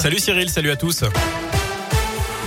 Salut Cyril, salut à tous.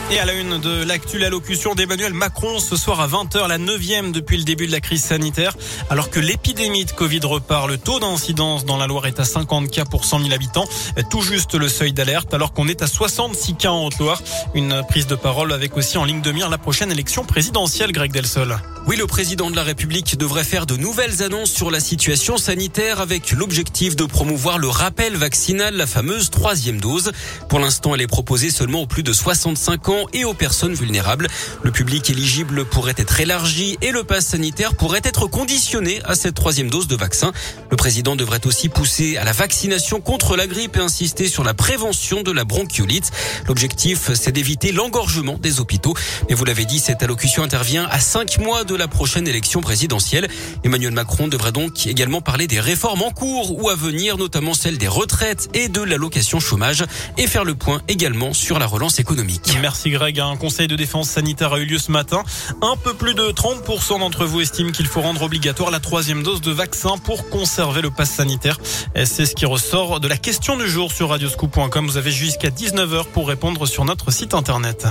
Et à la une de l'actu, allocution d'Emmanuel Macron ce soir à 20h, la neuvième depuis le début de la crise sanitaire. Alors que l'épidémie de Covid repart, le taux d'incidence dans la Loire est à 50 cas pour 100 000 habitants, tout juste le seuil d'alerte, alors qu'on est à 66 cas en Haute-Loire. Une prise de parole avec aussi en ligne de mire la prochaine élection présidentielle, Greg Delsol. Oui, le président de la République devrait faire de nouvelles annonces sur la situation sanitaire avec l'objectif de promouvoir le rappel vaccinal, la fameuse troisième dose. Pour l'instant, elle est proposée seulement aux plus de 65 ans et aux personnes vulnérables. Le public éligible pourrait être élargi et le pass sanitaire pourrait être conditionné à cette troisième dose de vaccin. Le président devrait aussi pousser à la vaccination contre la grippe et insister sur la prévention de la bronchiolite. L'objectif, c'est d'éviter l'engorgement des hôpitaux. Mais vous l'avez dit, cette allocution intervient à cinq mois de la prochaine élection présidentielle. Emmanuel Macron devrait donc également parler des réformes en cours ou à venir, notamment celle des retraites et de l'allocation chômage et faire le point également sur la relance économique. Merci Greg. Un conseil de défense sanitaire a eu lieu ce matin. Un peu plus de 30% d'entre vous estiment qu'il faut rendre obligatoire la troisième dose de vaccin pour conserver le pass sanitaire. C'est ce qui ressort de la question du jour sur radioscoop.com. Vous avez jusqu'à 19h pour répondre sur notre site internet.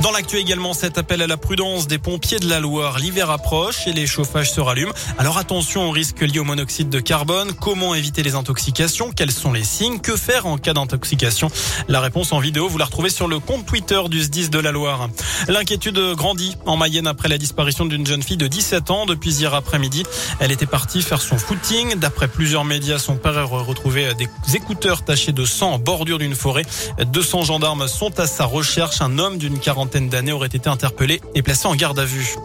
Dans l'actu également, cet appel à la prudence des pompiers de la Loire. L'hiver approche et les chauffages se rallument. Alors attention aux risques liés au monoxyde de carbone. Comment éviter les intoxications? Quels sont les signes? Que faire en cas d'intoxication? La réponse en vidéo, vous la retrouvez sur le compte Twitter du SDIS de la Loire. L'inquiétude grandit en Mayenne après la disparition d'une jeune fille de 17 ans depuis hier après-midi. Elle était partie faire son footing. D'après plusieurs médias, son père a retrouvé des écouteurs tachés de sang en bordure d'une forêt. 200 gendarmes sont à sa recherche. Un homme d'une quarantaine d'années aurait été interpellé et placé en garde à vue.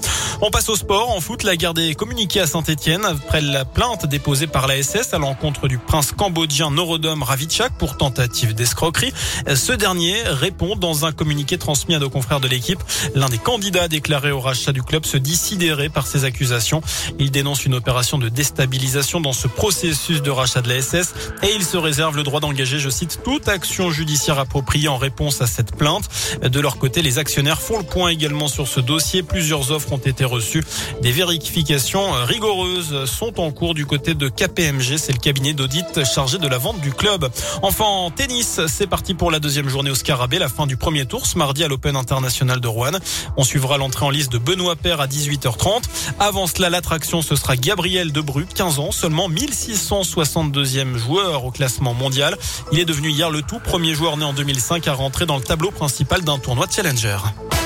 On passe au sport. En foot, la garde est communiquée à Saint-Etienne après la plainte déposée par la SS à l'encontre du prince cambodgien Norodom Ravitchak pour tentative d'escroquerie. Ce dernier répond dans un communiqué transmis à nos confrères de l'équipe. L'un des candidats déclarés au rachat du club se dit sidéré par ces accusations. Il dénonce une opération de déstabilisation dans ce processus de rachat de la SS et il se réserve le droit d'engager, je cite, toute action judiciaire appropriée en réponse à cette plainte. De leur côté, les actionnaires font le point également sur ce dossier. Plusieurs offres ont été reçues. Des vérifications rigoureuses sont en cours du côté de KPMG. C'est le cabinet d'audit chargé de la vente du club. Enfin, en tennis, c'est parti pour la deuxième journée au Scarabée, la fin du premier tour ce mardi à l'Open International de Rouen. On suivra l'entrée en liste de Benoît Paire à 18h30. Avant cela, l'attraction, ce sera Gabriel Debru, 15 ans, seulement 1662e joueur au classement mondial. Il est devenu hier le tout premier joueur né en 2005 à rentrer dans le tableau principal d'un tournoi de Challenger.